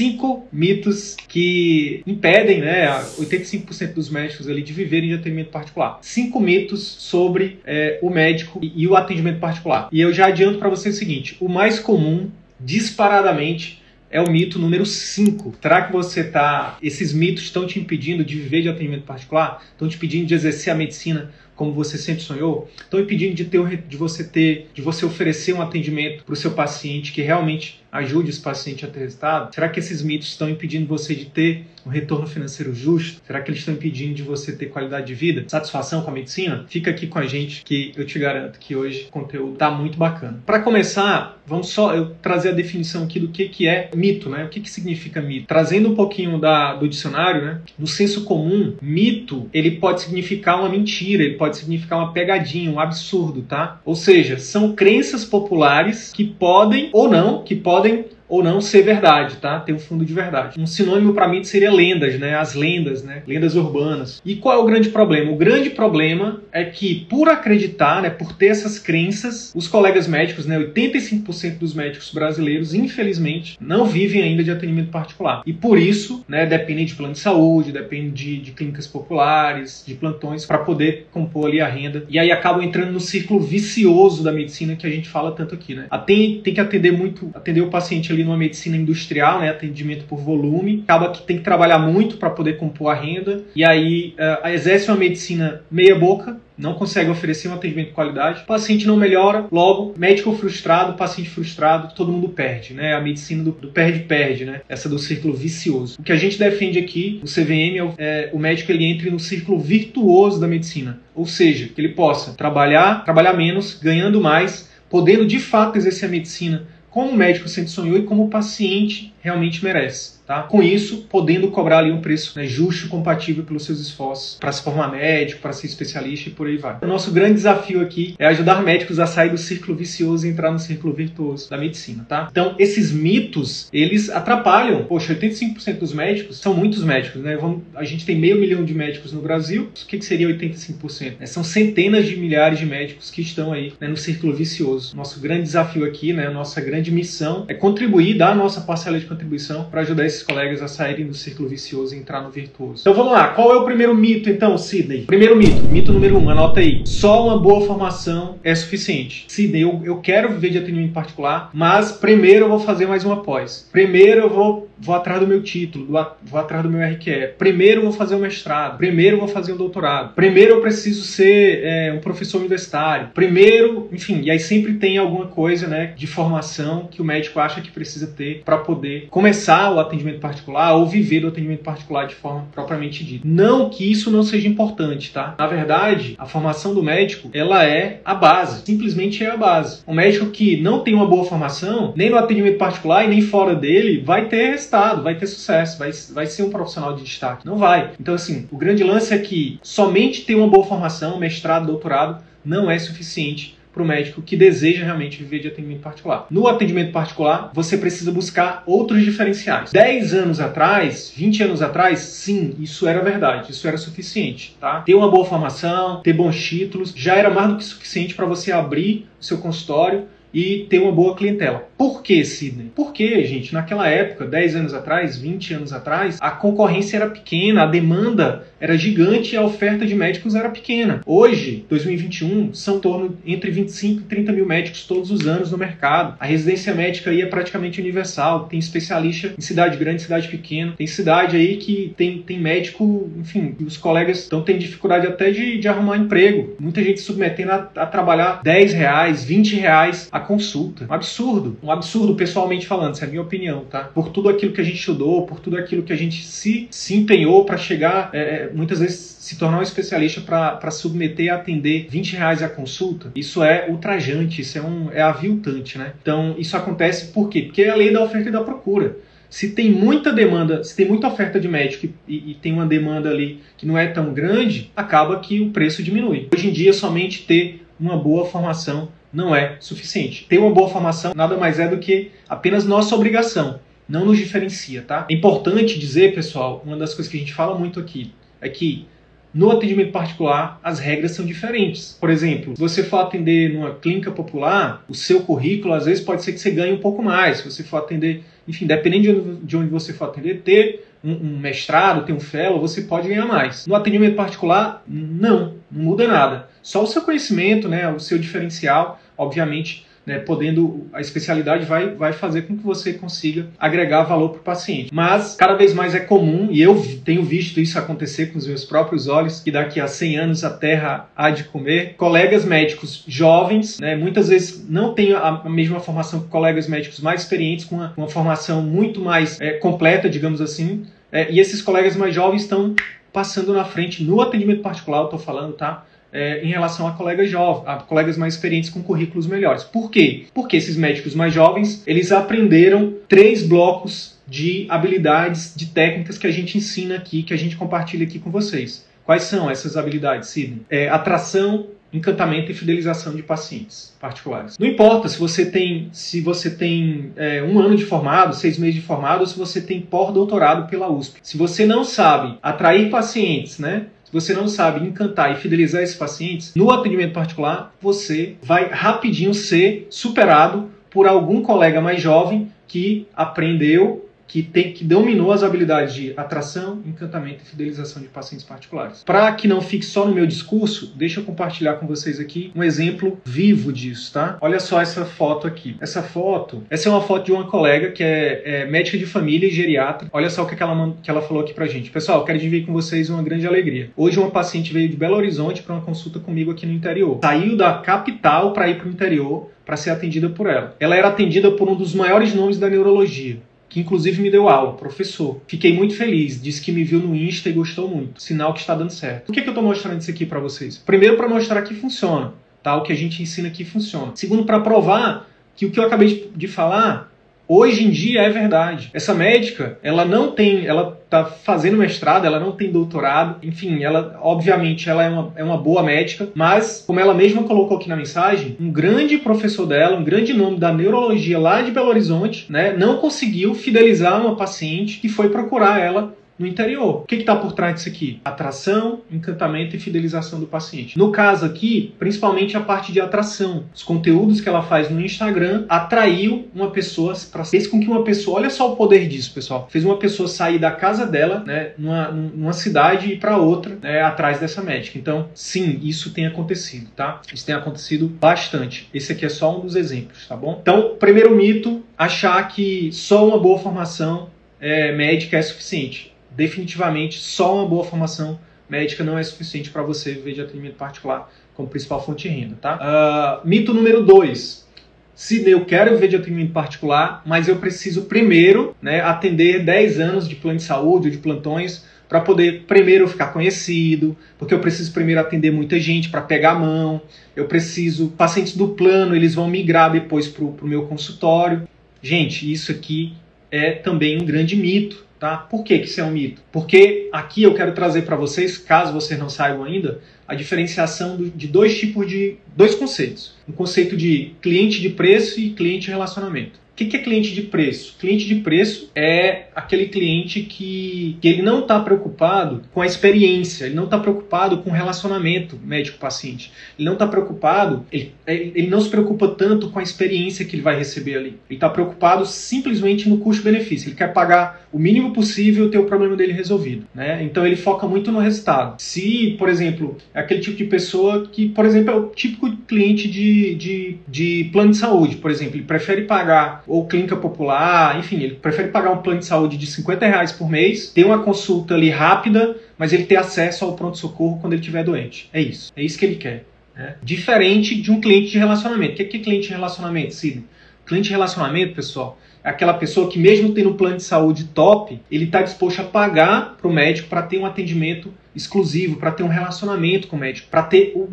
Cinco mitos que impedem, né, 85% dos médicos ali de viverem de atendimento particular. Cinco mitos sobre é, o médico e, e o atendimento particular. E eu já adianto para você o seguinte: o mais comum, disparadamente, é o mito número 5. Será que você tá. Esses mitos estão te impedindo de viver de atendimento particular? Estão te impedindo de exercer a medicina como você sempre sonhou? Estão impedindo de, ter, de você ter, de você oferecer um atendimento para o seu paciente que realmente ajude esse paciente a ter resultado? Será que esses mitos estão impedindo você de ter um retorno financeiro justo? Será que eles estão impedindo de você ter qualidade de vida, satisfação com a medicina? Fica aqui com a gente que eu te garanto que hoje o conteúdo está muito bacana. Para começar, vamos só eu trazer a definição aqui do que, que é mito, né? O que, que significa mito? Trazendo um pouquinho da, do dicionário, né? No senso comum, mito ele pode significar uma mentira, ele pode significar uma pegadinha, um absurdo, tá? Ou seja, são crenças populares que podem ou não, que podem podem ou não ser verdade, tá? Tem um fundo de verdade. Um sinônimo para mim seria lendas, né? As lendas, né? Lendas urbanas. E qual é o grande problema? O grande problema é que por acreditar, né, por ter essas crenças, os colegas médicos, né, 85% dos médicos brasileiros, infelizmente, não vivem ainda de atendimento particular. E por isso, né, dependem de plano de saúde, dependem de, de clínicas populares, de plantões para poder compor ali a renda. E aí acabam entrando no círculo vicioso da medicina que a gente fala tanto aqui, né? Tem, tem que atender muito, atender o paciente ali ali numa medicina industrial, né, atendimento por volume, acaba que tem que trabalhar muito para poder compor a renda, e aí uh, exerce uma medicina meia boca, não consegue oferecer um atendimento de qualidade, o paciente não melhora, logo, médico frustrado, paciente frustrado, todo mundo perde, né? A medicina do perde-perde, né? Essa do círculo vicioso. O que a gente defende aqui, o CVM, é o, é, o médico ele entre no círculo virtuoso da medicina, ou seja, que ele possa trabalhar, trabalhar menos, ganhando mais, podendo de fato exercer a medicina como médico sempre sonhou e como paciente realmente merece. Tá? Com isso, podendo cobrar ali um preço né, justo compatível pelos seus esforços para se formar médico, para ser especialista e por aí vai. O nosso grande desafio aqui é ajudar médicos a sair do círculo vicioso e entrar no círculo virtuoso da medicina, tá? Então, esses mitos, eles atrapalham. Poxa, 85% dos médicos são muitos médicos, né? Vamos, a gente tem meio milhão de médicos no Brasil. O que, que seria 85%? Né? São centenas de milhares de médicos que estão aí né, no círculo vicioso. Nosso grande desafio aqui, né, nossa grande missão é contribuir, dar a nossa parcela de contribuição para ajudar esses colegas a saírem do círculo vicioso e entrar no virtuoso. Então vamos lá, qual é o primeiro mito então, Sidney? Primeiro mito, mito número um, anota aí. Só uma boa formação é suficiente. Sidney, eu, eu quero viver de atendimento particular, mas primeiro eu vou fazer mais uma pós. Primeiro eu vou vou atrás do meu título, vou atrás do meu RQE. Primeiro vou fazer um mestrado, primeiro vou fazer um doutorado, primeiro eu preciso ser é, um professor universitário, primeiro, enfim, e aí sempre tem alguma coisa, né, de formação que o médico acha que precisa ter para poder começar o atendimento particular ou viver o atendimento particular de forma propriamente dita. Não que isso não seja importante, tá? Na verdade, a formação do médico, ela é a base, simplesmente é a base. Um médico que não tem uma boa formação, nem no atendimento particular e nem fora dele, vai ter resultado, vai ter sucesso, vai, vai ser um profissional de destaque. Não vai. Então, assim, o grande lance é que somente ter uma boa formação, mestrado, doutorado, não é suficiente para o médico que deseja realmente viver de atendimento particular. No atendimento particular, você precisa buscar outros diferenciais. 10 anos atrás, 20 anos atrás, sim, isso era verdade, isso era suficiente, tá? Ter uma boa formação, ter bons títulos, já era mais do que suficiente para você abrir o seu consultório e ter uma boa clientela. Por que, Sidney? Porque, gente, naquela época, 10 anos atrás, 20 anos atrás, a concorrência era pequena, a demanda era gigante e a oferta de médicos era pequena. Hoje, 2021, são em torno entre 25 e 30 mil médicos todos os anos no mercado. A residência médica aí é praticamente universal. Tem especialista em cidade grande, cidade pequena. Tem cidade aí que tem, tem médico, enfim, os colegas estão tendo dificuldade até de, de arrumar emprego. Muita gente submetendo a, a trabalhar 10 reais, 20 reais a consulta. Um absurdo. Um absurdo, pessoalmente falando, essa é a minha opinião, tá? Por tudo aquilo que a gente estudou, por tudo aquilo que a gente se, se empenhou para chegar, é, é, muitas vezes se tornar um especialista para submeter e atender 20 reais a consulta, isso é ultrajante, isso é, um, é aviltante, né? Então, isso acontece por quê? Porque é a lei da oferta e da procura. Se tem muita demanda, se tem muita oferta de médico e, e, tem uma demanda ali que não é tão grande, acaba que o preço diminui. Hoje em dia, somente ter uma boa formação não é suficiente. Ter uma boa formação nada mais é do que apenas nossa obrigação, não nos diferencia, tá? É importante dizer, pessoal, uma das coisas que a gente fala muito aqui é que no atendimento particular, as regras são diferentes. Por exemplo, se você for atender numa clínica popular, o seu currículo às vezes pode ser que você ganhe um pouco mais. Se você for atender, enfim, dependendo de onde você for atender, ter um, um mestrado, ter um fellow, você pode ganhar mais. No atendimento particular, não, não muda nada. Só o seu conhecimento, né, o seu diferencial, obviamente, né, podendo a especialidade vai, vai fazer com que você consiga agregar valor para o paciente. Mas cada vez mais é comum, e eu tenho visto isso acontecer com os meus próprios olhos, que daqui a 100 anos a Terra há de comer, colegas médicos jovens, né, muitas vezes não têm a, mesma formação que colegas médicos mais experientes, com uma, uma formação muito mais é, completa, digamos assim, é, e esses colegas mais jovens estão passando na frente no atendimento particular, eu estou falando, tá? É, em relação a colegas jovens, a colegas mais experientes com currículos melhores. Por quê? Porque esses médicos mais jovens, eles aprenderam três blocos de habilidades, de técnicas que a gente ensina aqui, que a gente compartilha aqui com vocês. Quais são essas habilidades, Sidney? É, atração, encantamento e fidelização de pacientes particulares. Não importa se você tem, se você tem é, um ano de formado, seis meses de formado, ou se você tem pós-doutorado pela USP. Se você não sabe atrair pacientes, né? Você não sabe encantar e fidelizar esses pacientes, no atendimento particular, você vai rapidinho ser superado por algum colega mais jovem que aprendeu que, tem, que dominou as habilidades de atração, encantamento e fidelização de pacientes particulares. Para que não fique só no meu discurso, deixa eu compartilhar com vocês aqui um exemplo vivo disso, tá? Olha só essa foto aqui. Essa foto, essa é uma foto de uma colega que é, é médica de família e geriatra. Olha só o que ela, que ela falou aqui pra gente. Pessoal, quero dividir com vocês uma grande alegria. Hoje uma paciente veio de Belo Horizonte para uma consulta comigo aqui no interior. Saiu da capital para ir para o interior para ser atendida por ela. Ela era atendida por um dos maiores nomes da neurologia, que inclusive me deu aula, professor. Fiquei muito feliz, disse que me viu no Insta e gostou muito. Sinal que está dando certo. Por que, que eu estou mostrando isso aqui para vocês? Primeiro, para mostrar que funciona. Tá? O que a gente ensina aqui funciona. Segundo, para provar que o que eu acabei de falar Hoje em dia é verdade. Essa médica, ela não tem, ela tá fazendo mestrado, ela não tem doutorado, enfim, ela, obviamente, ela é uma, é uma boa médica, mas, como ela mesma colocou aqui na mensagem, um grande professor dela, um grande nome da neurologia lá de Belo Horizonte, né, não conseguiu fidelizar uma paciente que foi procurar ela no interior. O que está por trás disso aqui? Atração, encantamento e fidelização do paciente. No caso aqui, principalmente a parte de atração. Os conteúdos que ela faz no Instagram atraiu uma pessoa para fez com que uma pessoa, olha só o poder disso, pessoal, fez uma pessoa sair da casa dela, né, numa, numa cidade e para outra, né, atrás dessa médica. Então, sim, isso tem acontecido, tá? Isso tem acontecido bastante. Esse aqui é só um dos exemplos, tá bom? Então, primeiro mito, achar que só uma boa formação é, médica é suficiente definitivamente só uma boa formação médica não é suficiente para você viver de atendimento particular como principal fonte de renda, tá? Uh, mito número 2. Se eu quero viver de atendimento particular, mas eu preciso primeiro né, atender 10 anos de plano de saúde ou de plantões para poder primeiro ficar conhecido, porque eu preciso primeiro atender muita gente para pegar a mão, eu preciso, pacientes do plano, eles vão migrar depois para o meu consultório. Gente, isso aqui é também um grande mito, Tá? Por que, isso é um mito? Porque aqui eu quero trazer para vocês, caso vocês não saibam ainda, a diferenciação de dois tipos de dois conceitos. Um conceito de cliente de preço e cliente de relacionamento. que, que é cliente de preço? Cliente de preço é aquele cliente que, que ele não está preocupado com a experiência, ele não está preocupado com o relacionamento médico-paciente, ele não está preocupado, ele, ele não se preocupa tanto com a experiência que ele vai receber ali. Ele está preocupado simplesmente no custo-benefício. Ele quer pagar o mínimo possível ter o problema dele resolvido. Né? Então ele foca muito no resultado. Se, por exemplo, é aquele tipo de pessoa que, por exemplo, é o típico cliente de, de, de plano de saúde, por exemplo, ele prefere pagar ou clínica popular, enfim, ele prefere pagar um plano de saúde de 50 reais por mês, ter uma consulta ali rápida, mas ele ter acesso ao pronto-socorro quando ele estiver doente. É isso. É isso que ele quer. Né? Diferente de um cliente de relacionamento. O que é, que é cliente de relacionamento, Sidney? Cliente de relacionamento, pessoal, aquela pessoa que mesmo tendo um plano de saúde top, ele está disposto a pagar para o médico para ter um atendimento exclusivo, para ter um relacionamento com o médico, para ter o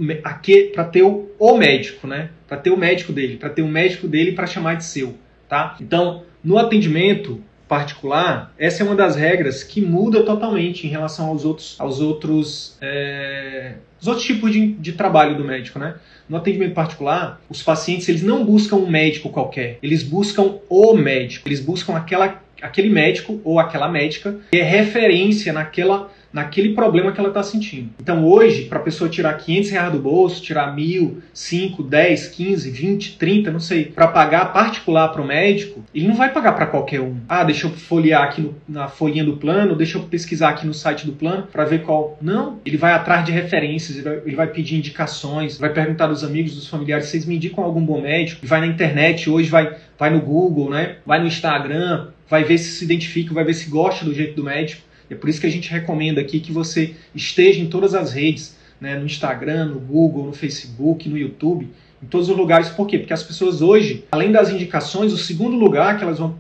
para ter o, o médico, né? Para ter o médico dele, para ter o médico dele para chamar de seu tá? Então, no atendimento particular, essa é uma das regras que muda totalmente em relação aos outros, aos outros, é, os outros tipos de, de trabalho do médico, né? No atendimento particular, os pacientes eles não buscam um médico qualquer, eles buscam o médico, eles buscam aquela, aquele médico ou aquela médica que é referência naquela naquele problema que ela está sentindo. Então hoje, para a pessoa tirar 500 reais do bolso, tirar mil, 5, 10, 15, 20, 30, não sei, para pagar particular para o médico, ele não vai pagar para qualquer um. Ah, deixa eu folhear aqui no, na folhinha do plano, deixa eu pesquisar aqui no site do plano para ver qual. Não, ele vai atrás de referências, ele vai, ele vai, pedir indicações, vai perguntar dos amigos, dos familiares, vocês me indicam algum bom médico? Vai na internet hoje, vai, vai no Google, né? Vai no Instagram, vai ver se se identifica, vai ver se gosta do jeito do médico. É por isso que a gente recomenda aqui que você esteja em todas as redes, né, no Instagram, no Google, no Facebook, no YouTube, em todos os lugares. Por quê? Porque as pessoas hoje, além das indicações, o segundo lugar que elas vão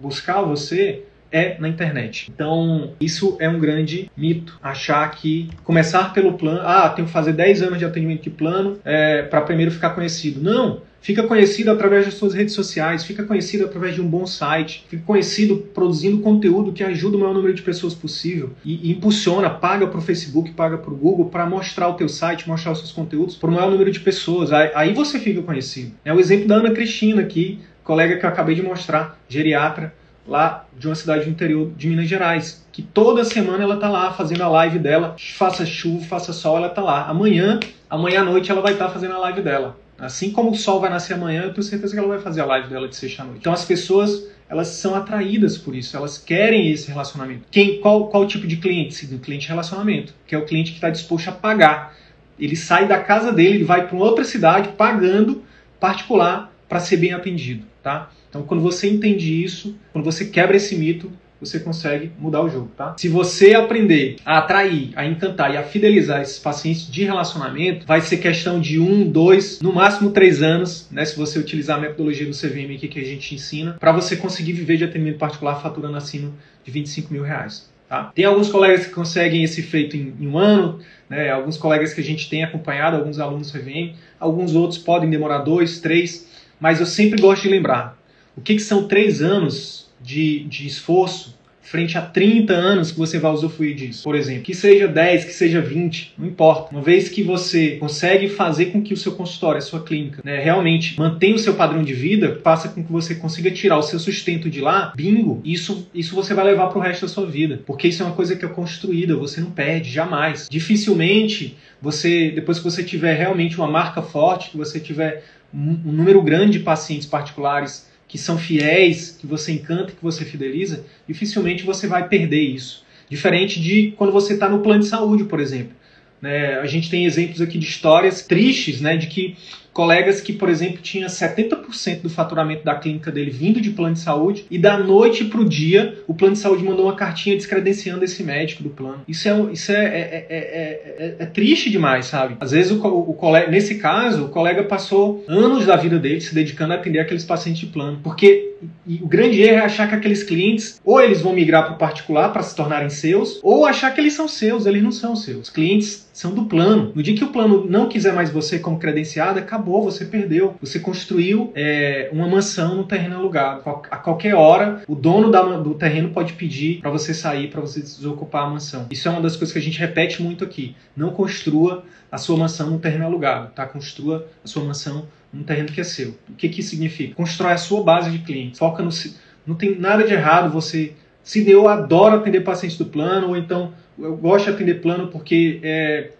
buscar você é na internet. Então, isso é um grande mito. Achar que começar pelo plano, ah, tenho que fazer 10 anos de atendimento de plano é, para primeiro ficar conhecido. Não! Fica conhecido através das suas redes sociais, fica conhecido através de um bom site, fica conhecido produzindo conteúdo que ajuda o maior número de pessoas possível e, e impulsiona, paga para o Facebook, paga para o Google para mostrar o teu site, mostrar os seus conteúdos para o maior número de pessoas. Aí, aí você fica conhecido. É o exemplo da Ana Cristina aqui, colega que eu acabei de mostrar, geriatra lá de uma cidade do interior de Minas Gerais, que toda semana ela tá lá fazendo a live dela, faça chuva, faça sol, ela tá lá. Amanhã, amanhã à noite ela vai estar tá fazendo a live dela. Assim como o sol vai nascer amanhã, eu tenho certeza que ela vai fazer a live dela de sexta noite. Então as pessoas, elas são atraídas por isso, elas querem esse relacionamento. Quem, qual, qual tipo de cliente? O cliente relacionamento, que é o cliente que está disposto a pagar. Ele sai da casa dele, ele vai para outra cidade pagando particular para ser bem atendido, tá? Então quando você entende isso, quando você quebra esse mito, você consegue mudar o jogo, tá? Se você aprender a atrair, a encantar e a fidelizar esses pacientes de relacionamento, vai ser questão de um, dois, no máximo três anos, né? Se você utilizar a metodologia do CVM aqui que a gente ensina, para você conseguir viver de atendimento particular faturando acima de 25 mil reais. Tá? Tem alguns colegas que conseguem esse feito em, em, um ano, né? alguns colegas que a gente tem acompanhado, alguns alunos CVM, alguns outros podem demorar dois, três, mas eu sempre gosto de lembrar o que, que são três anos de, de esforço frente a 30 anos que você vai usufruir disso. Por exemplo, que seja 10, que seja 20, não importa. Uma vez que você consegue fazer com que o seu consultório, a sua clínica, né, realmente mantenha o seu padrão de vida, faça com que você consiga tirar o seu sustento de lá, bingo, isso, isso você vai levar para o resto da sua vida. Porque isso é uma coisa que é construída, você não perde, jamais. Dificilmente você, depois que você tiver realmente uma marca forte, que você tiver um, um número grande de pacientes particulares que são fiéis, que você encanta, que você fideliza, dificilmente você vai perder isso. Diferente de quando você está no plano de saúde, por exemplo. Né? A gente tem exemplos aqui de histórias tristes, né, de que colegas que, por exemplo, tinha 70% do faturamento da clínica dele vindo de plano de saúde e da noite para o dia o plano de saúde mandou uma cartinha descredenciando esse médico do plano. Isso é, isso é, é, é, é triste demais, sabe? Às vezes o, o, colega, nesse caso, o colega passou anos da vida dele se dedicando a atender aqueles pacientes de plano, porque o grande erro é achar que aqueles clientes ou eles vão migrar para o particular para se tornarem seus, ou achar que eles são seus, eles não são seus. Os clientes são do plano. No dia que o plano não quiser mais você como credenciado, acabou, você perdeu. Você construiu é, uma mansão no terreno alugado. A qualquer hora, o dono da, do terreno pode pedir para você sair, para você desocupar a mansão. Isso é uma das coisas que a gente repete muito aqui. Não construa a sua mansão no terreno alugado, tá? Construa a sua mansão num terreno que é seu. O que, que significa? Constrói a sua base de clientes. Foca no. Não tem nada de errado você. Se eu adoro atender pacientes do plano, ou então eu gosto de atender plano porque é,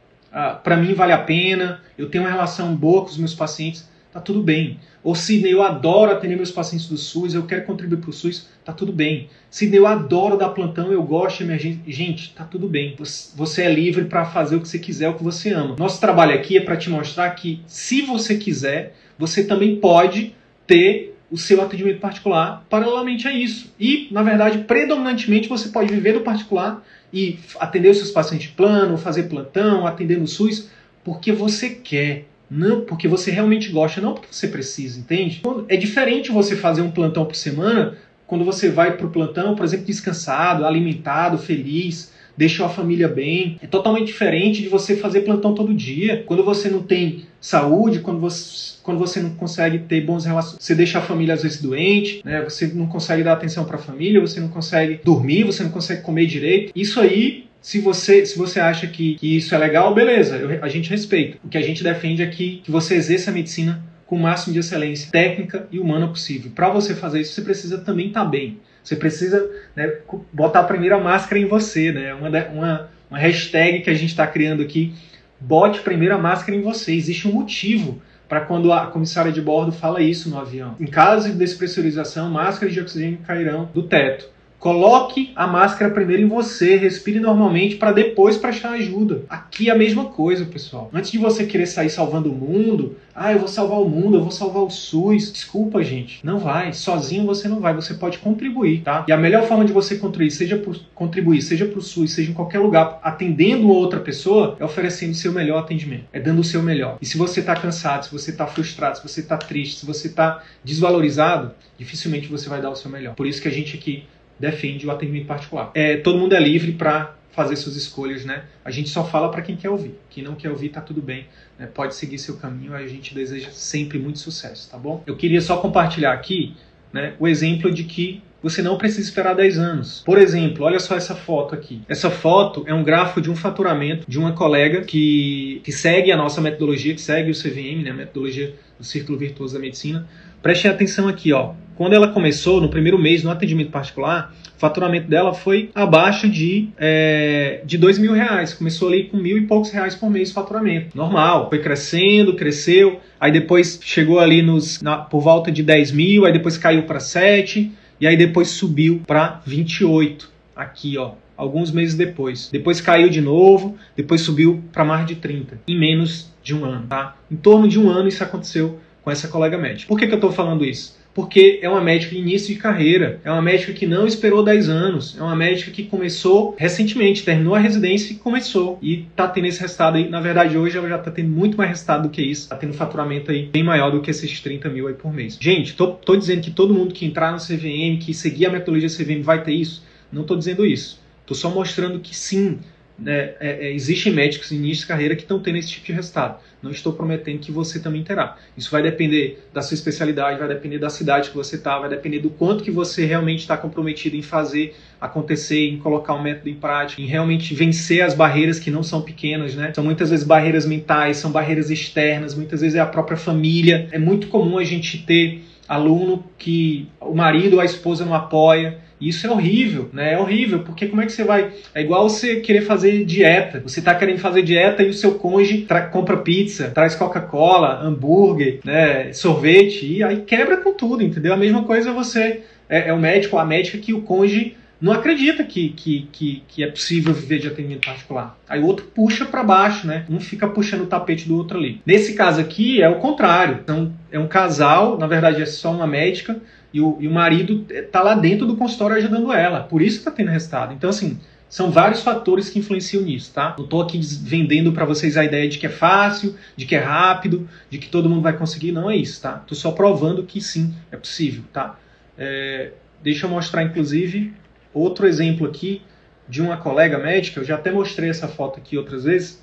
para mim vale a pena, eu tenho uma relação boa com os meus pacientes, tá tudo bem. Ou se eu adoro atender meus pacientes do SUS, eu quero contribuir para o SUS, tá tudo bem. Se eu adoro dar plantão, eu gosto de emergência, gente, tá tudo bem. Você é livre para fazer o que você quiser, o que você ama. Nosso trabalho aqui é para te mostrar que, se você quiser, você também pode ter o seu atendimento particular paralelamente a isso. E, na verdade, predominantemente você pode viver do particular e atender os seus pacientes de plano, fazer plantão, atender no SUS, porque você quer não porque você realmente gosta, não porque você precisa, entende? É diferente você fazer um plantão por semana quando você vai para o plantão, por exemplo, descansado, alimentado, feliz, deixou a família bem. É totalmente diferente de você fazer plantão todo dia, quando você não tem saúde, quando você, quando você não consegue ter bons relações, você deixa a família às vezes doente, né? Você não consegue dar atenção para a família, você não consegue dormir, você não consegue comer direito. Isso aí se você, se você acha que, que isso é legal, beleza, eu, a gente respeita. O que a gente defende é que, que você exerça a medicina com o máximo de excelência técnica e humana possível. Para você fazer isso, você precisa também estar tá bem. Você precisa né, botar a primeira máscara em você. Né? Uma, uma, uma hashtag que a gente está criando aqui, bote a primeira máscara em você. Existe um motivo para quando a comissária de bordo fala isso no avião. Em caso de despressurização, máscaras de oxigênio cairão do teto. Coloque a máscara primeiro em você, respire normalmente para depois prestar ajuda. Aqui é a mesma coisa, pessoal. Antes de você querer sair salvando o mundo, ah, eu vou salvar o mundo, eu vou salvar o SUS. Desculpa, gente. Não vai. Sozinho você não vai. Você pode contribuir, tá? E a melhor forma de você contribuir, seja por contribuir, seja para o SUS, seja em qualquer lugar, atendendo outra pessoa, é oferecendo o seu melhor atendimento. É dando o seu melhor. E se você está cansado, se você está frustrado, se você está triste, se você está desvalorizado, dificilmente você vai dar o seu melhor. Por isso que a gente aqui defende o atendimento particular. É, todo mundo é livre para fazer suas escolhas, né? A gente só fala para quem quer ouvir. Quem não quer ouvir, tá tudo bem. Né? Pode seguir seu caminho. A gente deseja sempre muito sucesso, tá bom? Eu queria só compartilhar aqui né, o exemplo de que você não precisa esperar 10 anos. Por exemplo, olha só essa foto aqui. Essa foto é um gráfico de um faturamento de uma colega que, que segue a nossa metodologia, que segue o CVM, né, a metodologia do Círculo Virtuoso da Medicina. Prestem atenção aqui, ó. Quando ela começou, no primeiro mês, no atendimento particular, o faturamento dela foi abaixo de, é, de dois mil reais. Começou ali com mil e poucos reais por mês de faturamento. Normal. Foi crescendo, cresceu. Aí depois chegou ali nos, na, por volta de 10 mil, aí depois caiu para 7 e aí depois subiu para 28 aqui, ó, alguns meses depois. Depois caiu de novo, depois subiu para mais de 30 em menos de um ano, tá? Em torno de um ano isso aconteceu com essa colega médica. Por que, que eu estou falando isso? Porque é uma médica de início de carreira, é uma médica que não esperou 10 anos, é uma médica que começou recentemente, terminou a residência e começou. E tá tendo esse resultado aí. Na verdade, hoje ela já tá tendo muito mais resultado do que isso, tá tendo faturamento aí bem maior do que esses 30 mil aí por mês. Gente, tô, tô dizendo que todo mundo que entrar no CVM, que seguir a metodologia CVM vai ter isso? Não tô dizendo isso. Tô só mostrando que sim, é, é, existem médicos em início de carreira que estão tendo esse tipo de resultado. Não estou prometendo que você também terá. Isso vai depender da sua especialidade, vai depender da cidade que você está, vai depender do quanto que você realmente está comprometido em fazer acontecer, em colocar o um método em prática, em realmente vencer as barreiras que não são pequenas, né? São muitas vezes barreiras mentais, são barreiras externas, muitas vezes é a própria família. É muito comum a gente ter aluno que o marido ou a esposa não apoia, isso é horrível, né? É horrível, porque como é que você vai. É igual você querer fazer dieta. Você está querendo fazer dieta e o seu cônjuge compra pizza, traz Coca-Cola, hambúrguer, né? sorvete, e aí quebra com tudo, entendeu? A mesma coisa você. É, é o médico a médica que o cônjuge não acredita que, que, que, que, é possível viver de atendimento particular. Aí o outro puxa para baixo, né? Um fica puxando o tapete do outro ali. Nesse caso aqui é o contrário. Então, é um casal, na verdade é só uma médica, e o, e o marido está lá dentro do consultório ajudando ela. Por isso está tendo resultado. Então, assim, são vários fatores que influenciam nisso, tá? Não estou aqui vendendo para vocês a ideia de que é fácil, de que é rápido, de que todo mundo vai conseguir. Não é isso, tá? Estou só provando que sim, é possível, tá? É, deixa eu mostrar, inclusive, outro exemplo aqui de uma colega médica. Eu já até mostrei essa foto aqui outras vezes.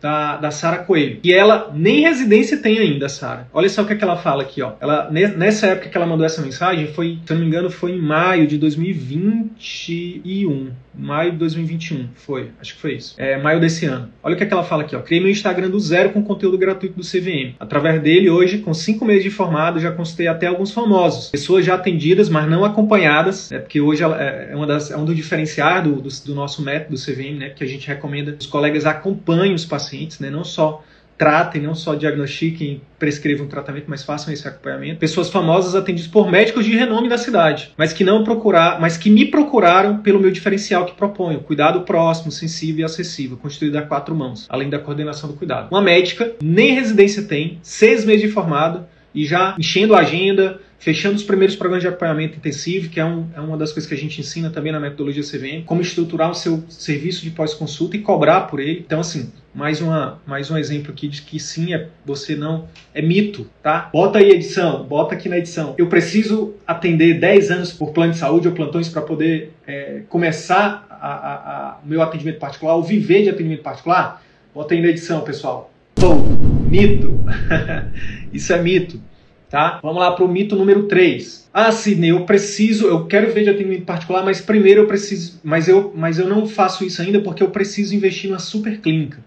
Da, da Sara Coelho. E ela nem residência tem ainda, Sara. Olha só o que, é que ela fala aqui, ó. Ela, nessa época que ela mandou essa mensagem, foi, se eu não me engano, foi em maio de 2021. Maio de 2021, foi. Acho que foi isso. É, maio desse ano. Olha o que, é que ela fala aqui, ó. Criei meu Instagram do zero com conteúdo gratuito do CVM. Através dele, hoje, com cinco meses de formado, já consultei até alguns famosos. Pessoas já atendidas, mas não acompanhadas, né? Porque hoje é, uma das, é um dos diferenciais do, do, do nosso método do CVM, né? Que a gente recomenda que os colegas acompanhem os pacientes pacientes, né? não só tratem, não só diagnostiquem, prescrevam um tratamento, mas façam esse acompanhamento. Pessoas famosas atendidas por médicos de renome da cidade, mas que não procurar, mas que me procuraram pelo meu diferencial que proponho, cuidado próximo, sensível e acessível, construído a quatro mãos, além da coordenação do cuidado. Uma médica nem residência tem, seis meses de formado e já enchendo a agenda, fechando os primeiros programas de acompanhamento intensivo, que é, um, é, uma das coisas que a gente ensina também na metodologia CVM, como estruturar o seu serviço de pós-consulta e cobrar por ele. Então, assim, mais, uma, mais um exemplo aqui de que sim, é, você não. É mito, tá? Bota aí edição, bota aqui na edição. Eu preciso atender 10 anos por plano de saúde ou plantões para poder é, começar o meu atendimento particular, ou viver de atendimento particular? Bota aí na edição, pessoal. Pô, mito. Isso é mito. Tá? Vamos lá para o mito número 3. Ah, Sidney, eu preciso, eu quero ver de atendimento particular, mas primeiro eu preciso, mas eu, mas eu não faço isso ainda porque eu preciso investir numa super clínica.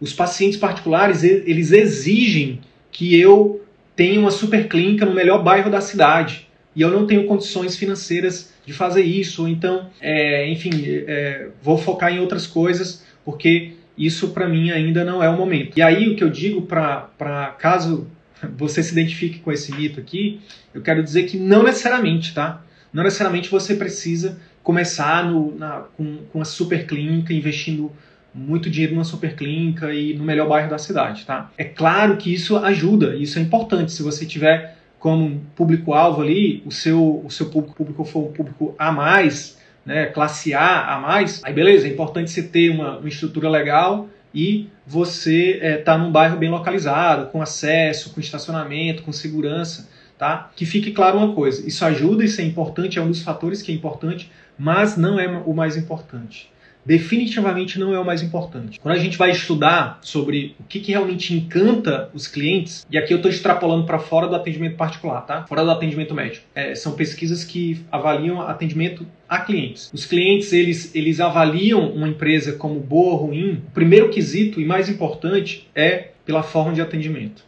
Os pacientes particulares, eles exigem que eu tenha uma super clínica no melhor bairro da cidade. E eu não tenho condições financeiras de fazer isso. Ou então, é, enfim, é, vou focar em outras coisas, porque isso para mim ainda não é o momento. E aí o que eu digo para caso você se identifique com esse mito aqui, eu quero dizer que não necessariamente, tá? Não necessariamente você precisa começar no, na, com, com a super clínica, investindo muito dinheiro numa super clínica e no melhor bairro da cidade, tá? É claro que isso ajuda, isso é importante. Se você tiver como público-alvo ali, o seu, o seu público, público for um público A mais, né, classe A a mais, aí beleza, é importante você ter uma, uma estrutura legal e você está é, tá num bairro bem localizado, com acesso, com estacionamento, com segurança, tá? Que fique claro uma coisa, isso ajuda, isso é importante, é um dos fatores que é importante, mas não é o mais importante definitivamente não é o mais importante. Quando a gente vai estudar sobre o que, que realmente encanta os clientes, e aqui eu estou extrapolando para fora do atendimento particular, tá? Fora do atendimento médico. É, são pesquisas que avaliam atendimento a clientes. Os clientes, eles, eles avaliam uma empresa como boa ou ruim. O primeiro quesito e mais importante é pela forma de atendimento.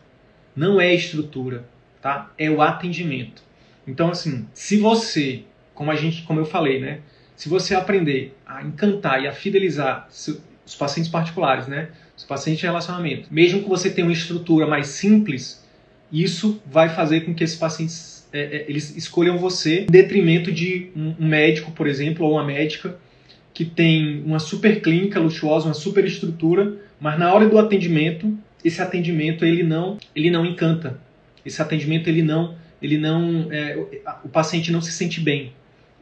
Não é a estrutura, tá? É o atendimento. Então, assim, se você, como a gente, como eu falei, né? Se você aprender a encantar e a fidelizar os pacientes particulares, né? Os pacientes de relacionamento, mesmo que você tenha uma estrutura mais simples, isso vai fazer com que esses pacientes é, é, eles escolham você em detrimento de um, médico, por exemplo, ou uma médica que tem uma super clínica luxuosa, uma super estrutura, mas na hora do atendimento, esse atendimento ele não ele não encanta. Esse atendimento ele não ele não é, o paciente não se sente bem.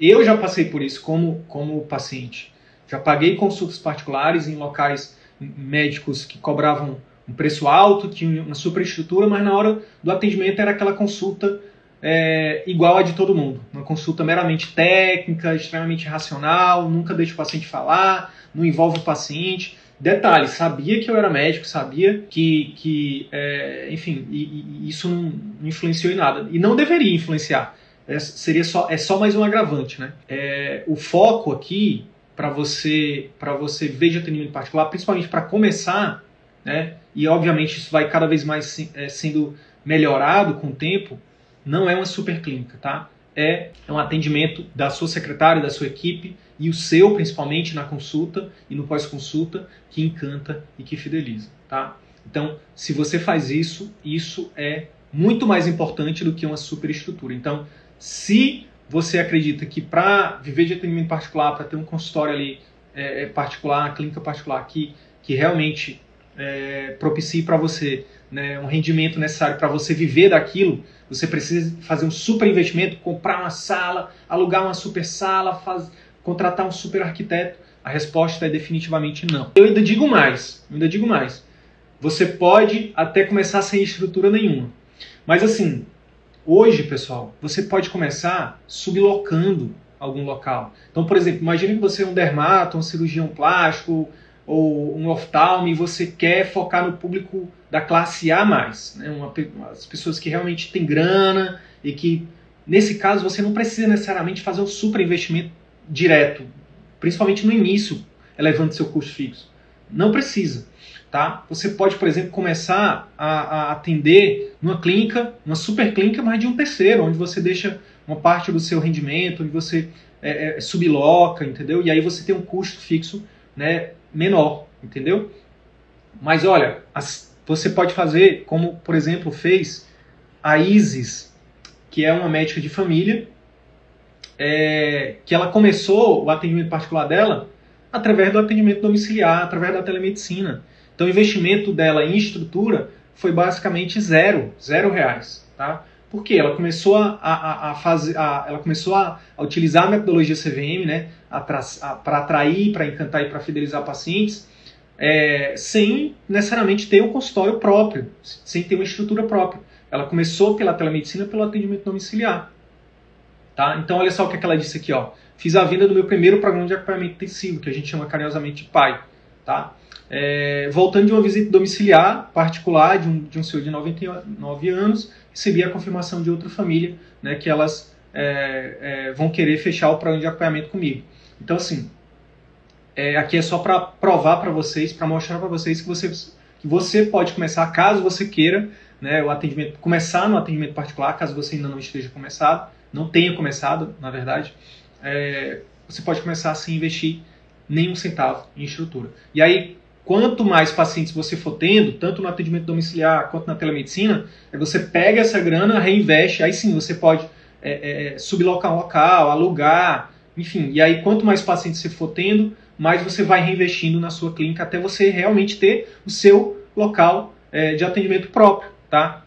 Eu já passei por isso como, como paciente. Já paguei consultas particulares em locais médicos que cobravam um preço alto, tinha uma superestrutura, mas na hora do atendimento era aquela consulta é, igual a de todo mundo. Uma consulta meramente técnica, extremamente racional, nunca deixa o paciente falar, não envolve o paciente. Detalhe, sabia que eu era médico, sabia que, que é, enfim, e, e isso não influenciou em nada. E não deveria influenciar é, seria só, é só mais um agravante. Né? É, o foco aqui, para você, você ver de atendimento particular, principalmente para começar, né, e obviamente isso vai cada vez mais é, sendo melhorado com o tempo, não é uma super clínica, tá? É, é um atendimento da sua secretária, da sua equipe e o seu, principalmente na consulta e no pós-consulta, que encanta e que fideliza, tá? Então, se você faz isso, isso é muito mais importante do que uma superestrutura. Então, se você acredita que para viver de atendimento particular, para ter um consultório ali é, é particular, uma clínica particular que, que realmente é, propicie para você né, um rendimento necessário para você viver daquilo, você precisa fazer um super investimento, comprar uma sala, alugar uma super sala, faz, contratar um super arquiteto? A resposta é definitivamente não. Eu ainda digo mais, ainda digo mais. Você pode até começar sem estrutura nenhuma. Mas assim, Hoje, pessoal, você pode começar sublocando algum local. Então, por exemplo, imagine que você é um dermato, um cirurgião plástico, ou um oftalmo e você quer focar no público da classe A+, né? Uma, as pessoas que realmente têm grana e que, nesse caso, você não precisa necessariamente fazer um super investimento direto, principalmente no início, elevando seu custo fixo. Não precisa. Tá? Você pode, por exemplo, começar a, a atender numa clínica, uma super clínica, mas de um terceiro, onde você deixa uma parte do seu rendimento, onde você é, é, subloca, entendeu? E aí você tem um custo fixo né, menor, entendeu? Mas olha, as, você pode fazer como, por exemplo, fez a Isis, que é uma médica de família, é, que ela começou o atendimento particular dela através do atendimento domiciliar, através da telemedicina. Então o investimento dela em estrutura foi basicamente zero, zero reais, tá? Porque ela começou a, a, a fazer, a, ela começou a, utilizar a metodologia CVM, né, para atrair, para encantar e para fidelizar pacientes, é, sem necessariamente ter um consultório próprio, sem ter uma estrutura própria. Ela começou pela telemedicina, pelo atendimento domiciliar, tá? Então olha só o que, é que ela disse aqui, ó. Fiz a venda do meu primeiro programa de acompanhamento intensivo, que a gente chama carinhosamente de PAI, tá? É, voltando de uma visita domiciliar particular de um, de um senhor de 99 anos, recebi a confirmação de outra família né, que elas é, é, vão querer fechar o programa de acompanhamento comigo. Então, assim, é, aqui é só para provar para vocês, para mostrar para vocês que você, que você pode começar, caso você queira, né, o atendimento, começar no atendimento particular, caso você ainda não esteja começado, não tenha começado, na verdade, é, você pode começar sem investir nenhum centavo em estrutura. E aí, quanto mais pacientes você for tendo, tanto no atendimento domiciliar quanto na telemedicina, é você pega essa grana, reinveste, aí sim você pode é, é, sublocar um local, alugar, enfim. E aí quanto mais pacientes você for tendo, mais você vai reinvestindo na sua clínica até você realmente ter o seu local é, de atendimento próprio, tá?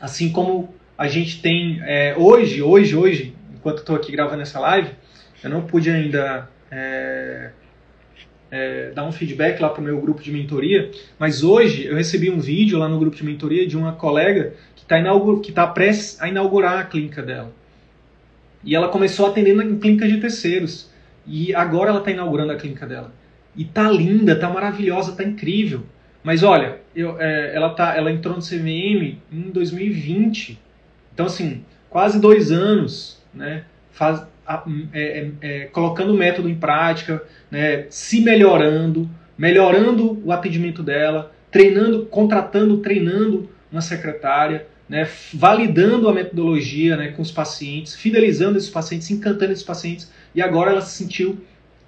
Assim como a gente tem é, hoje, hoje, hoje, enquanto estou aqui gravando essa live, eu não pude ainda é, dar um feedback lá para o meu grupo de mentoria, mas hoje eu recebi um vídeo lá no grupo de mentoria de uma colega que está inaugur tá prestes a inaugurar a clínica dela. E ela começou atendendo em clínicas de terceiros. E agora ela está inaugurando a clínica dela. E tá linda, tá maravilhosa, tá incrível. Mas olha, eu, é, ela, tá, ela entrou no CVM em 2020. Então, assim, quase dois anos, né? Faz, é, é, é, colocando o método em prática, né, se melhorando, melhorando o atendimento dela, treinando, contratando, treinando uma secretária, né, validando a metodologia né, com os pacientes, fidelizando esses pacientes, encantando esses pacientes, e agora ela se sentiu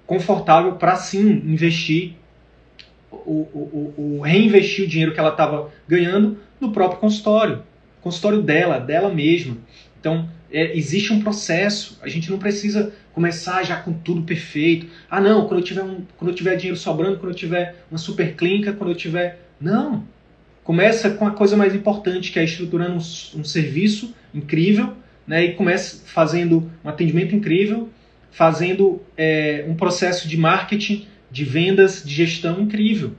confortável para sim investir, o, o, o, reinvestir o dinheiro que ela estava ganhando no próprio consultório, consultório dela, dela mesma. Então, é, existe um processo. A gente não precisa começar já com tudo perfeito. Ah, não, quando eu tiver, um, quando eu tiver dinheiro sobrando, quando eu tiver uma super clínica, quando eu tiver. Não! Começa com a coisa mais importante, que é estruturando um, um serviço incrível, né, e começa fazendo um atendimento incrível, fazendo é, um processo de marketing, de vendas, de gestão incrível.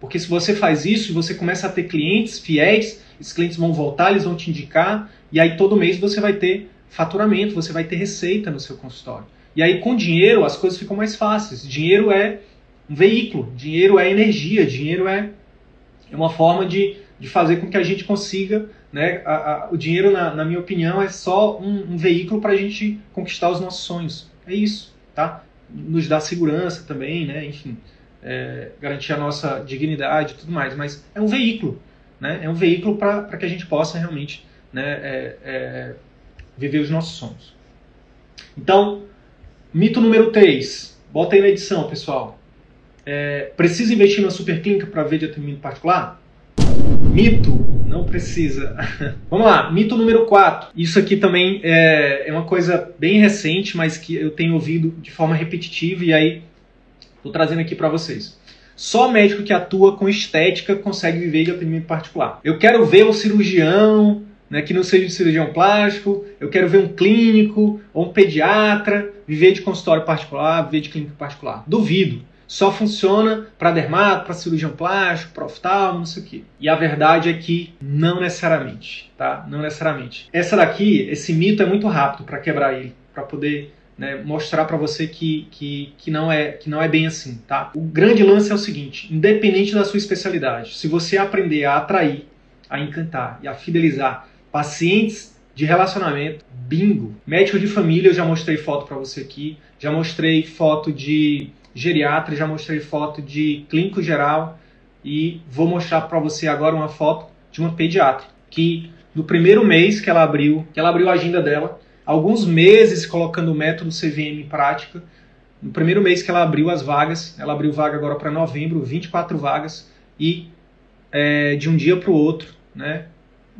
Porque se você faz isso, você começa a ter clientes fiéis, esses clientes vão voltar, eles vão te indicar, e aí todo mês você vai ter faturamento, você vai ter receita no seu consultório. E aí com dinheiro as coisas ficam mais fáceis. Dinheiro é um veículo, dinheiro é energia, dinheiro é, é uma forma de, de fazer com que a gente consiga. Né, a, a, o dinheiro, na, na, minha opinião, é só um, um veículo para a gente conquistar os nossos sonhos. É isso, tá? Nos dá segurança também, né? Enfim, é, garantir a nossa dignidade e tudo mais. Mas é um veículo, né? É um veículo para que a gente possa realmente né, é, é, viver os nossos sonhos. Então, mito número 3. Bota aí na edição, pessoal. É, precisa investir numa superclínica para ver de atendimento particular? Mito, não precisa. Vamos lá, mito número 4. Isso aqui também é, é uma coisa bem recente, mas que eu tenho ouvido de forma repetitiva e aí estou trazendo aqui para vocês. Só médico que atua com estética consegue viver de atendimento particular. Eu quero ver o cirurgião né, que não seja de cirurgião plástico, eu quero ver um clínico ou um pediatra, viver de consultório particular, viver de clínica particular. Duvido. Só funciona para dermato, para cirurgião plástico, para oftalmo, não sei o quê. E a verdade é que não necessariamente, tá? Não necessariamente. Essa daqui, esse mito é muito rápido para quebrar ele, para poder né, mostrar para você que, que, que, não é, que não é bem assim, tá? O grande lance é o seguinte, independente da sua especialidade, se você aprender a atrair, a encantar e a fidelizar pacientes de relacionamento, bingo. Médico de família, eu já mostrei foto para você aqui, já mostrei foto de geriatra, já mostrei foto de clínico geral e vou mostrar para você agora uma foto de uma pediatra que no primeiro mês que ela abriu, que ela abriu a agenda dela, alguns meses colocando o método CVM em prática. No primeiro mês que ela abriu as vagas, ela abriu vaga agora para novembro, 24 vagas, e é, de um dia para o outro, né,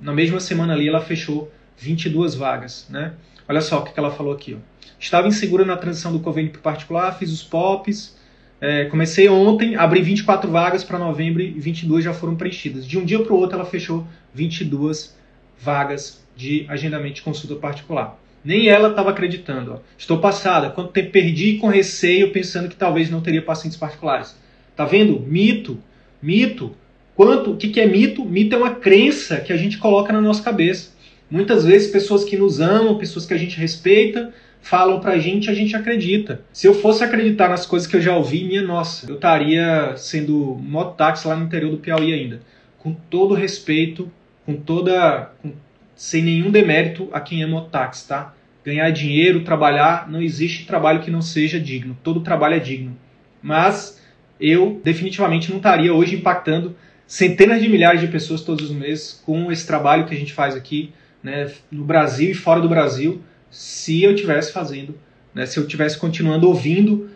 na mesma semana ali, ela fechou 22 vagas. Né? Olha só o que ela falou aqui. Ó. Estava insegura na transição do convênio para particular, fiz os POPs, é, comecei ontem, abri 24 vagas para novembro e 22 já foram preenchidas. De um dia para o outro, ela fechou 22 vagas de agendamento de consulta particular. Nem ela estava acreditando. Ó. Estou passada. Quanto tempo perdi com receio, pensando que talvez não teria pacientes particulares. Tá vendo? Mito. Mito. Quanto? O que, que é mito? Mito é uma crença que a gente coloca na nossa cabeça. Muitas vezes pessoas que nos amam, pessoas que a gente respeita, falam pra gente a gente acredita. Se eu fosse acreditar nas coisas que eu já ouvi, minha nossa, eu estaria sendo mototáxi lá no interior do Piauí ainda. Com todo respeito, com toda. Com sem nenhum demérito a quem é mototáxi, tá? Ganhar dinheiro, trabalhar, não existe trabalho que não seja digno. Todo trabalho é digno. Mas eu definitivamente não estaria hoje impactando centenas de milhares de pessoas todos os meses com esse trabalho que a gente faz aqui, né, no Brasil e fora do Brasil, se eu tivesse fazendo, né, se eu tivesse continuando ouvindo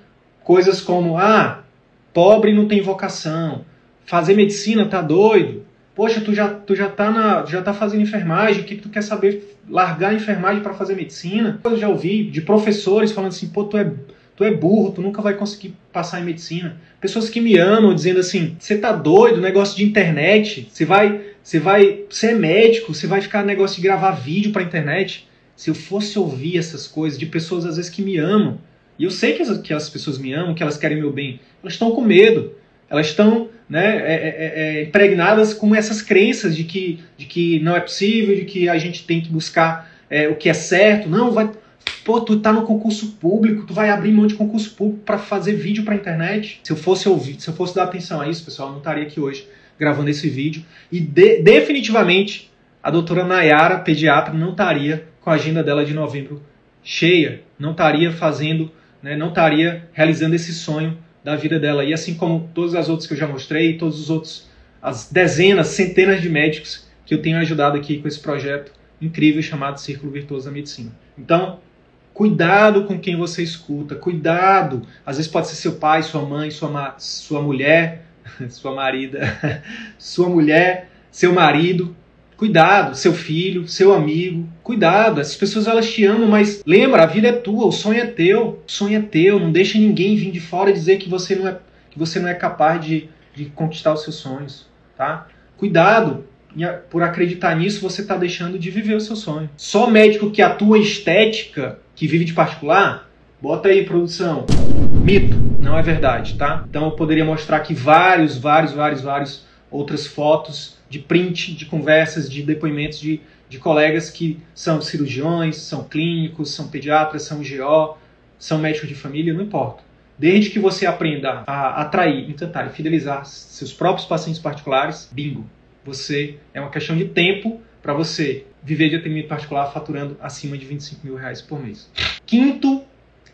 coisas como ah, pobre não tem vocação, fazer medicina tá doido, Poxa, tu já, tu já tá na, já tá fazendo enfermagem, o que, que tu quer saber largar a enfermagem para fazer medicina? Eu já ouvi de professores falando assim, pô, tu é, tu é burro, tu nunca vai conseguir passar em medicina. Pessoas que me amam dizendo assim, você tá doido, negócio de internet, você vai, você vai, é médico, você vai ficar negócio de gravar vídeo para internet. Se eu fosse ouvir essas coisas de pessoas às vezes que me amam, e eu sei que as, que as pessoas me amam, que elas querem meu bem, elas estão com medo. Elas estão né, é, é, é, impregnadas com essas crenças de que, de que não é possível, de que a gente tem que buscar é, o que é certo. Não, vai. Pô, tu tá no concurso público, tu vai abrir mão de concurso público para fazer vídeo para internet. Se eu fosse ouvir, se eu fosse dar atenção a isso, pessoal, eu não estaria aqui hoje gravando esse vídeo. E de, definitivamente a doutora Nayara, pediatra, não estaria com a agenda dela de novembro cheia, não estaria fazendo, né, não estaria realizando esse sonho da vida dela. E assim como todas as outras que eu já mostrei, todos os outros, as dezenas, centenas de médicos que eu tenho ajudado aqui com esse projeto incrível chamado Círculo Virtuoso da Medicina. Então, cuidado com quem você escuta, cuidado. Às vezes pode ser seu pai, sua mãe, sua, sua mulher, sua marida, sua mulher, seu marido. Cuidado, seu filho, seu amigo, cuidado. Essas pessoas elas te amam, mas lembra, a vida é tua, o sonho é teu, o sonho é teu. Não deixa ninguém vir de fora dizer que você não é, que você não é capaz de, de conquistar os seus sonhos, tá? Cuidado, por acreditar nisso, você está deixando de viver o seu sonho. Só médico que atua estética, que vive de particular, bota aí produção. Mito, não é verdade, tá? Então eu poderia mostrar aqui vários, vários, vários, vários outras fotos de print, de conversas, de depoimentos de, de colegas que são cirurgiões, são clínicos, são pediatras, são GO, são médicos de família, não importa. Desde que você aprenda a atrair, encantar e fidelizar seus próprios pacientes particulares, bingo. Você é uma questão de tempo para você viver de atendimento particular faturando acima de 25 mil reais por mês. Quinto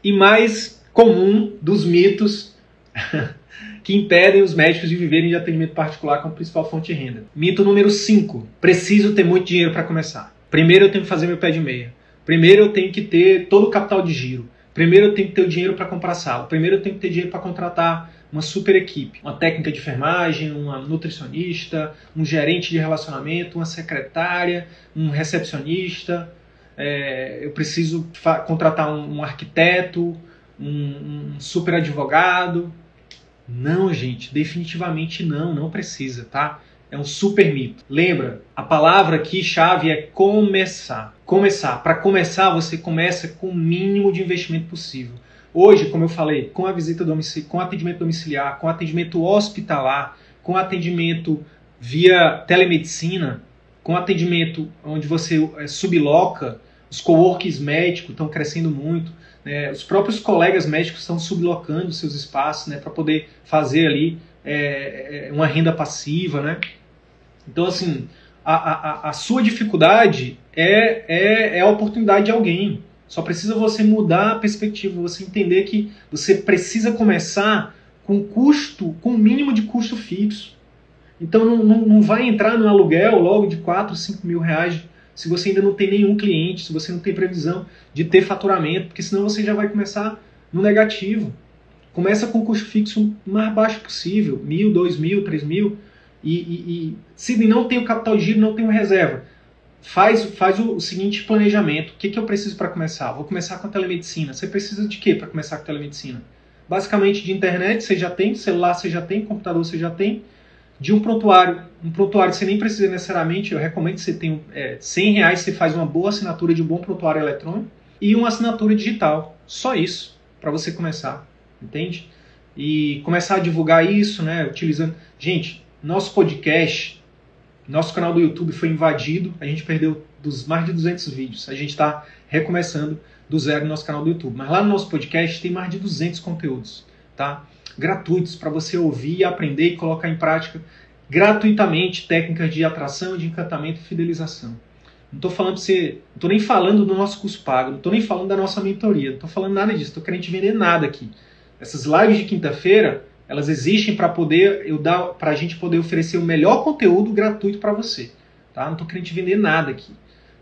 e mais comum dos mitos que impedem os médicos de viverem de atendimento particular como principal fonte de renda. Mito número 5. Preciso ter muito dinheiro para começar. Primeiro eu tenho que fazer meu pé de meia. Primeiro eu tenho que ter todo o capital de giro. Primeiro eu tenho que ter o dinheiro para comprar sala. Primeiro eu tenho que ter dinheiro para contratar uma super equipe, uma técnica de enfermagem, uma nutricionista, um gerente de relacionamento, uma secretária, um recepcionista. É, eu preciso contratar um, um arquiteto, um, um super advogado. Não, gente, definitivamente não, não precisa, tá? É um super mito. Lembra, a palavra aqui chave é começar. Começar. Para começar, você começa com o mínimo de investimento possível. Hoje, como eu falei, com a visita domiciliar, com atendimento domiciliar, com atendimento hospitalar, com atendimento via telemedicina, com atendimento onde você é, subloca, os coworks médicos estão crescendo muito, né? os próprios colegas médicos estão sublocando seus espaços né? para poder fazer ali é, é, uma renda passiva. Né? Então, assim, a, a, a sua dificuldade é, é, é a oportunidade de alguém. Só precisa você mudar a perspectiva, você entender que você precisa começar com custo, com o mínimo de custo fixo. Então não, não, não vai entrar no aluguel logo de 4, 5 mil reais se você ainda não tem nenhum cliente, se você não tem previsão de ter faturamento, porque senão você já vai começar no negativo. Começa com o custo fixo mais baixo possível, mil, dois mil, três mil, e, e, e se não tem o capital de giro, não tem reserva, faz, faz o, seguinte planejamento. O que, que eu preciso para começar? Vou começar com a telemedicina. Você precisa de quê para começar com a telemedicina? Basicamente de internet você já tem, celular você já tem, computador você já tem, de um prontuário. Um prontuário você nem precisa necessariamente, eu recomendo que você tenha é, 100 reais, você faz uma boa assinatura de um bom prontuário eletrônico e uma assinatura digital. Só isso, para você começar, entende? E começar a divulgar isso, né, utilizando... Gente, nosso podcast, nosso canal do YouTube foi invadido, a gente perdeu dos mais de 200 vídeos. A gente está recomeçando do zero no nosso canal do YouTube. Mas lá no nosso podcast tem mais de 200 conteúdos, tá? Gratuitos para você ouvir, aprender e colocar em prática gratuitamente técnicas de atração, de encantamento e fidelização. Não estou falando você, não tô nem falando do nosso curso pago, não estou nem falando da nossa mentoria, não estou falando nada disso, estou querendo te vender nada aqui. Essas lives de quinta-feira, elas existem para poder eu dar, para a gente poder oferecer o melhor conteúdo gratuito para você, tá? Não estou querendo te vender nada aqui.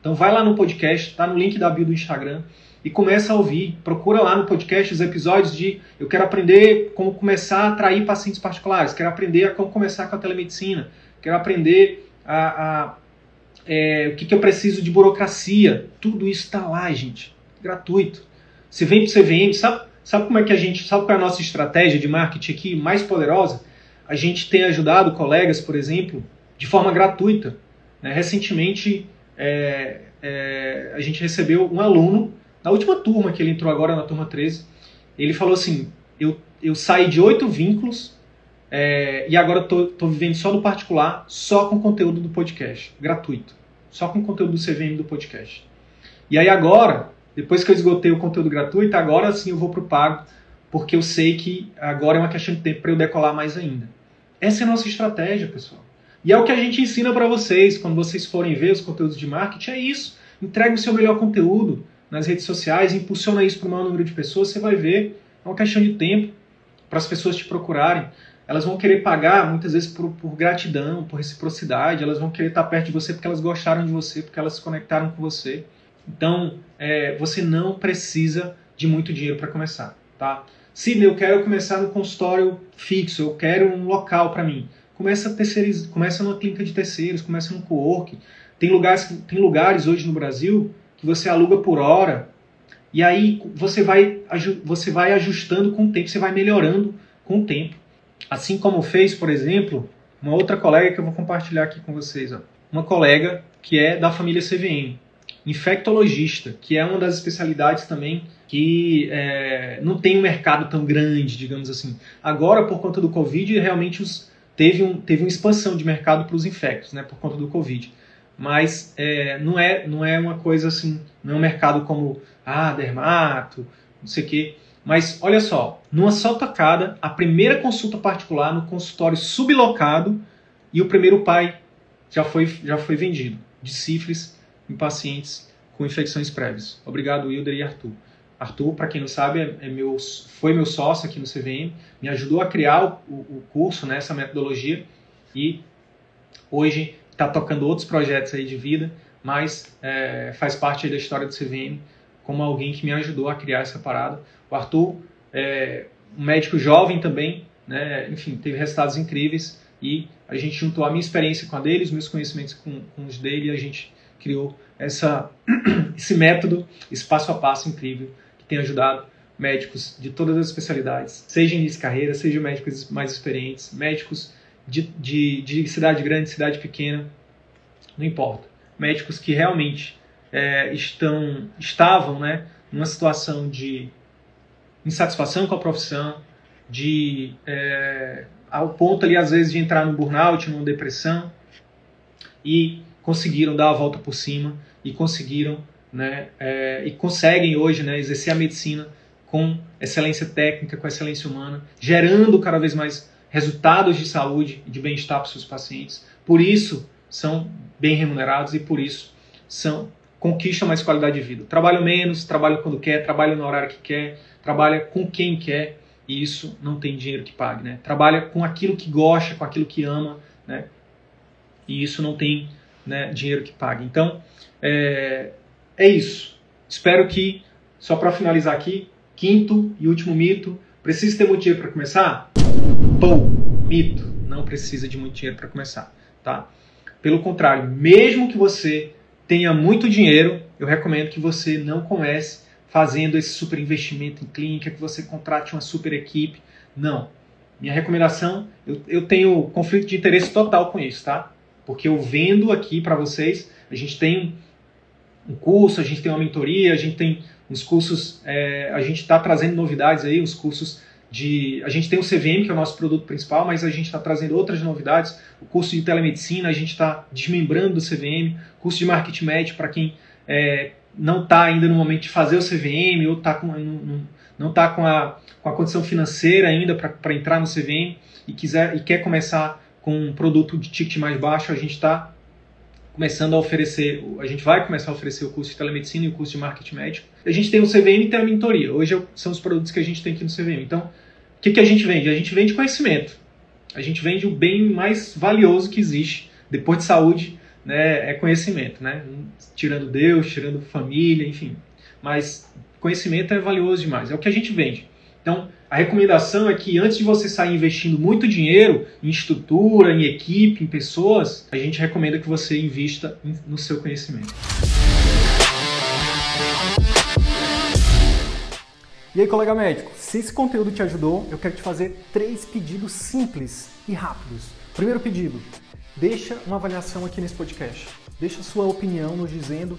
Então vai lá no podcast, tá no link da bio do Instagram e começa a ouvir. Procura lá no podcast os episódios de eu quero aprender como começar a atrair pacientes particulares, quero aprender a como começar com a telemedicina, quero aprender a, a é, o que, que eu preciso de burocracia. Tudo isso está lá, gente, gratuito. Você vem para o CVM, sabe, sabe como é que a gente, sabe qual é a nossa estratégia de marketing aqui mais poderosa? A gente tem ajudado colegas, por exemplo, de forma gratuita. Né? Recentemente, é, é, a gente recebeu um aluno na última turma que ele entrou agora, na turma 13, ele falou assim: eu, eu saí de oito vínculos é, e agora estou vivendo só do particular, só com conteúdo do podcast, gratuito. Só com conteúdo do CVM do podcast. E aí agora, depois que eu esgotei o conteúdo gratuito, agora sim eu vou para o pago, porque eu sei que agora é uma questão de tempo para eu decolar mais ainda. Essa é a nossa estratégia, pessoal. E é o que a gente ensina para vocês quando vocês forem ver os conteúdos de marketing, é isso. Entregue o seu melhor conteúdo, nas redes sociais, impulsiona isso para o maior número de pessoas, você vai ver, é uma questão de tempo para as pessoas te procurarem. Elas vão querer pagar muitas vezes por, por, gratidão, por reciprocidade, elas vão querer estar perto de você porque elas gostaram de você, porque elas se conectaram com você. Então, é, você não precisa de muito dinheiro para começar, tá? Sidney, eu quero começar no consultório fixo, eu quero um local para mim. Começa terceiriz... começa numa clínica de terceiros, começa no co-work. Tem lugares, tem lugares hoje no Brasil que você aluga por hora, e aí você vai, você vai ajustando com o tempo, você vai melhorando com o tempo. Assim como fez, por exemplo, uma outra colega que eu vou compartilhar aqui com vocês. Ó. Uma colega que é da família CVM, infectologista, que é uma das especialidades também que é, não tem um mercado tão grande, digamos assim. Agora, por conta do Covid, realmente os, teve, um, teve uma expansão de mercado para os infectos, né, por conta do Covid mas é, não, é, não é uma coisa assim, não é um mercado como, ah, dermato, não sei o quê. Mas olha só, numa só tacada, a primeira consulta particular no consultório sublocado e o primeiro pai já foi, já foi vendido, de sífilis em pacientes com infecções prévias. Obrigado, Wilder e Arthur. Arthur, para quem não sabe, é, é meu, foi meu sócio aqui no CVM, me ajudou a criar o, o curso, né, essa metodologia, e hoje está tocando outros projetos aí de vida, mas é, faz parte da história do CVM como alguém que me ajudou a criar essa parada. O Arthur é um médico jovem também, né? enfim, teve resultados incríveis e a gente juntou a minha experiência com a dele, os meus conhecimentos com, com os dele e a gente criou essa, esse método, esse passo a passo incrível que tem ajudado médicos de todas as especialidades, seja de carreira, seja médicos mais experientes, médicos de, de, de cidade grande, cidade pequena, não importa. Médicos que realmente é, estão, estavam né, numa situação de insatisfação com a profissão, de é, ao ponto ali às vezes de entrar no burnout, numa depressão e conseguiram dar a volta por cima e conseguiram né, é, e conseguem hoje né, exercer a medicina com excelência técnica, com excelência humana, gerando cada vez mais resultados de saúde e de bem-estar para os seus pacientes. Por isso são bem remunerados e por isso são conquistam mais qualidade de vida. Trabalham menos, trabalham quando quer, trabalham no horário que quer, trabalha com quem quer e isso não tem dinheiro que pague, né? Trabalha com aquilo que gosta, com aquilo que ama, né? E isso não tem né, dinheiro que pague. Então, é, é isso. Espero que, só para finalizar aqui, quinto e último mito, precisa ter muito dinheiro para começar? Pou, mito, não precisa de muito dinheiro para começar, tá? Pelo contrário, mesmo que você tenha muito dinheiro, eu recomendo que você não comece fazendo esse super investimento em clínica, que você contrate uma super equipe. Não. Minha recomendação, eu, eu tenho conflito de interesse total com isso, tá? Porque eu vendo aqui para vocês, a gente tem um curso, a gente tem uma mentoria, a gente tem uns cursos, é, a gente está trazendo novidades aí, os cursos de. A gente tem o CVM, que é o nosso produto principal, mas a gente está trazendo outras novidades. O curso de telemedicina, a gente está desmembrando do CVM, curso de marketing médio para quem é, não está ainda no momento de fazer o CVM ou tá com, não, está com a, com a condição financeira ainda para entrar no CVM e, quiser, e quer começar com um produto de ticket mais baixo, a gente está começando a oferecer, a gente vai começar a oferecer o curso de telemedicina e o curso de marketing médico. A gente tem o CVM e tem a mentoria. Hoje são os produtos que a gente tem aqui no CVM. Então, o que, que a gente vende? A gente vende conhecimento. A gente vende o bem mais valioso que existe depois de saúde, né, é conhecimento, né? Tirando Deus, tirando família, enfim. Mas conhecimento é valioso demais. É o que a gente vende. Então, a recomendação é que antes de você sair investindo muito dinheiro em estrutura, em equipe, em pessoas, a gente recomenda que você invista no seu conhecimento. E aí, colega médico, se esse conteúdo te ajudou, eu quero te fazer três pedidos simples e rápidos. Primeiro pedido, deixa uma avaliação aqui nesse podcast. Deixa sua opinião nos dizendo